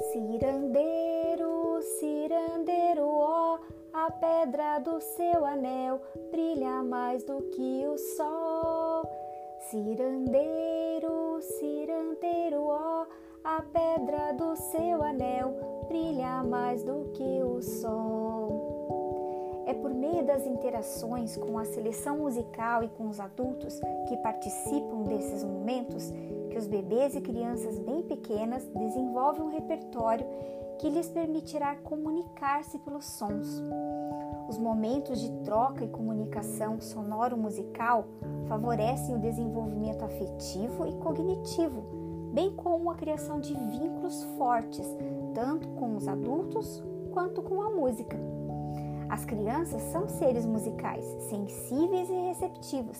Cirandeiro, cirandeiro, ó, a pedra do seu anel brilha mais do que o sol. Cirandeiro, cirandeiro, ó, a pedra do seu anel brilha mais do que o sol. É por meio das interações com a seleção musical e com os adultos que participam desses momentos que os bebês e crianças bem pequenas desenvolvem um repertório que lhes permitirá comunicar-se pelos sons. Os momentos de troca e comunicação sonoro-musical favorecem o desenvolvimento afetivo e cognitivo, bem como a criação de vínculos fortes, tanto com os adultos quanto com a música. As crianças são seres musicais, sensíveis e receptivos,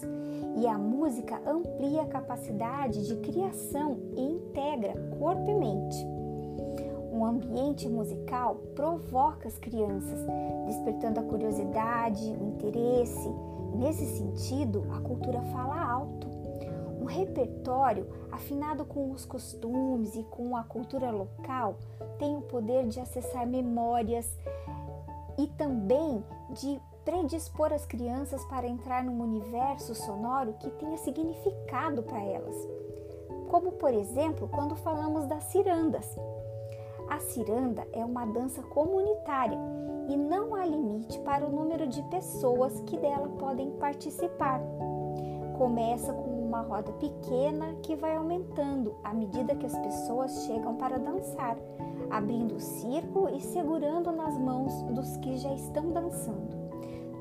e a música amplia a capacidade de criação e integra corpo e mente. Um ambiente musical provoca as crianças, despertando a curiosidade, o interesse. Nesse sentido, a cultura fala alto. Um repertório afinado com os costumes e com a cultura local tem o poder de acessar memórias e também de predispor as crianças para entrar num universo sonoro que tenha significado para elas. Como, por exemplo, quando falamos das cirandas. A ciranda é uma dança comunitária e não há limite para o número de pessoas que dela podem participar. Começa com uma roda pequena que vai aumentando à medida que as pessoas chegam para dançar, abrindo o círculo e segurando nas mãos dos que já estão dançando.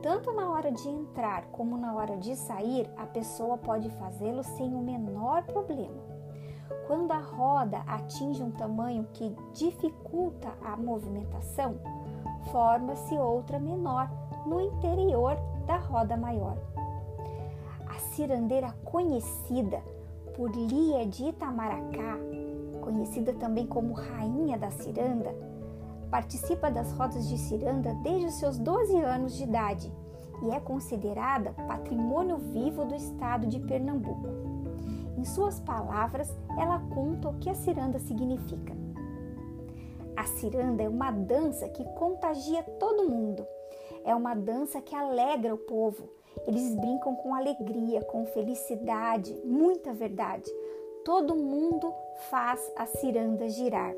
Tanto na hora de entrar como na hora de sair, a pessoa pode fazê-lo sem o menor problema. Quando a roda atinge um tamanho que dificulta a movimentação, forma-se outra menor no interior da roda maior. Cirandeira conhecida por Lia de Itamaracá, conhecida também como Rainha da Ciranda, participa das rodas de ciranda desde os seus 12 anos de idade e é considerada patrimônio vivo do estado de Pernambuco. Em suas palavras, ela conta o que a ciranda significa. A ciranda é uma dança que contagia todo mundo. É uma dança que alegra o povo. Eles brincam com alegria, com felicidade, muita verdade. Todo mundo faz a ciranda girar.